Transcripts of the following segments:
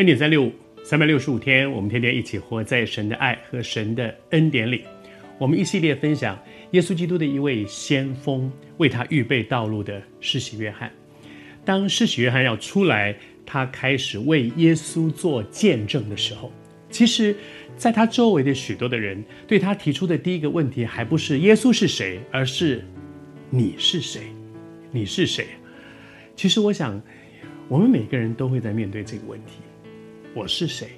恩典三六五，三百六十五天，我们天天一起活在神的爱和神的恩典里。我们一系列分享耶稣基督的一位先锋，为他预备道路的施洗约翰。当施洗约翰要出来，他开始为耶稣做见证的时候，其实，在他周围的许多的人对他提出的第一个问题，还不是耶稣是谁，而是你是谁？你是谁？其实，我想，我们每个人都会在面对这个问题。我是谁？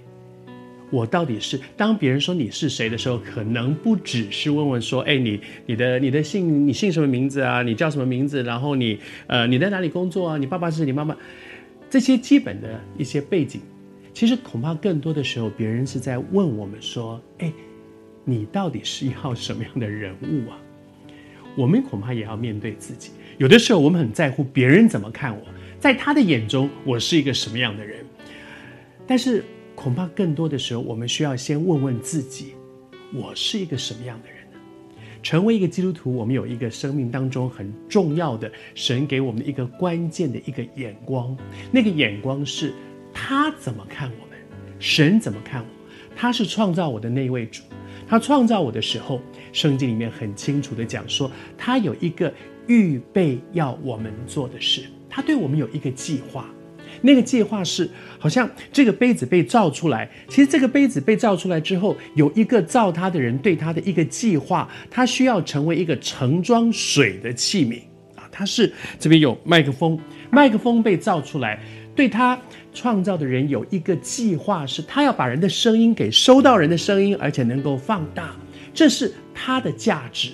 我到底是？当别人说你是谁的时候，可能不只是问问说：“哎，你、你的、你的姓，你姓什么名字啊？你叫什么名字？然后你，呃，你在哪里工作啊？你爸爸是你妈妈？”这些基本的一些背景，其实恐怕更多的时候，别人是在问我们说：“哎，你到底是一号什么样的人物啊？”我们恐怕也要面对自己。有的时候，我们很在乎别人怎么看我，在他的眼中，我是一个什么样的人。但是，恐怕更多的时候，我们需要先问问自己：我是一个什么样的人呢？成为一个基督徒，我们有一个生命当中很重要的神给我们的一个关键的一个眼光。那个眼光是他怎么看我们？神怎么看我？他是创造我的那一位主。他创造我的时候，圣经里面很清楚地讲说，他有一个预备要我们做的事。他对我们有一个计划。那个计划是，好像这个杯子被造出来。其实这个杯子被造出来之后，有一个造它的人对它的一个计划，它需要成为一个盛装水的器皿啊。它是这边有麦克风，麦克风被造出来，对他创造的人有一个计划，是他要把人的声音给收到人的声音，而且能够放大。这是它的价值。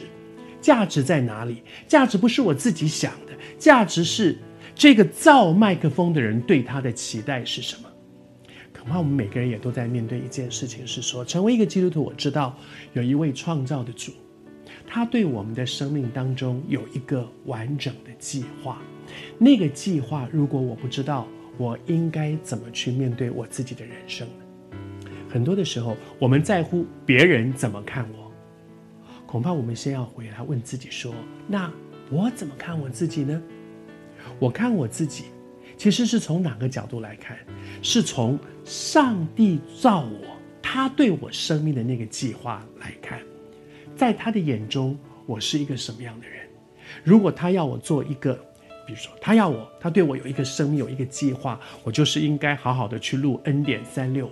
价值在哪里？价值不是我自己想的，价值是。这个造麦克风的人对他的期待是什么？恐怕我们每个人也都在面对一件事情，是说，成为一个基督徒，我知道有一位创造的主，他对我们的生命当中有一个完整的计划。那个计划，如果我不知道，我应该怎么去面对我自己的人生呢？很多的时候，我们在乎别人怎么看我，恐怕我们先要回来问自己说：那我怎么看我自己呢？我看我自己，其实是从哪个角度来看？是从上帝造我，他对我生命的那个计划来看，在他的眼中，我是一个什么样的人？如果他要我做一个，比如说他要我，他对我有一个生命有一个计划，我就是应该好好的去录 N 点三六。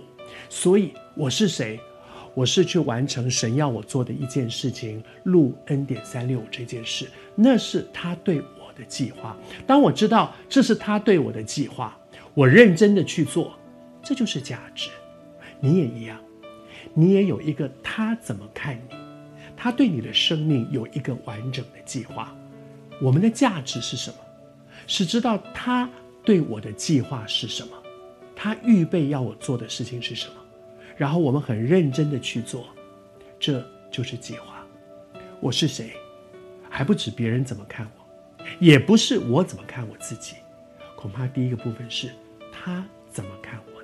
所以我是谁？我是去完成神要我做的一件事情，录 N 点三六这件事，那是他对。的计划，当我知道这是他对我的计划，我认真的去做，这就是价值。你也一样，你也有一个他怎么看你，他对你的生命有一个完整的计划。我们的价值是什么？是知道他对我的计划是什么，他预备要我做的事情是什么，然后我们很认真的去做，这就是计划。我是谁？还不止别人怎么看我。也不是我怎么看我自己，恐怕第一个部分是他怎么看我。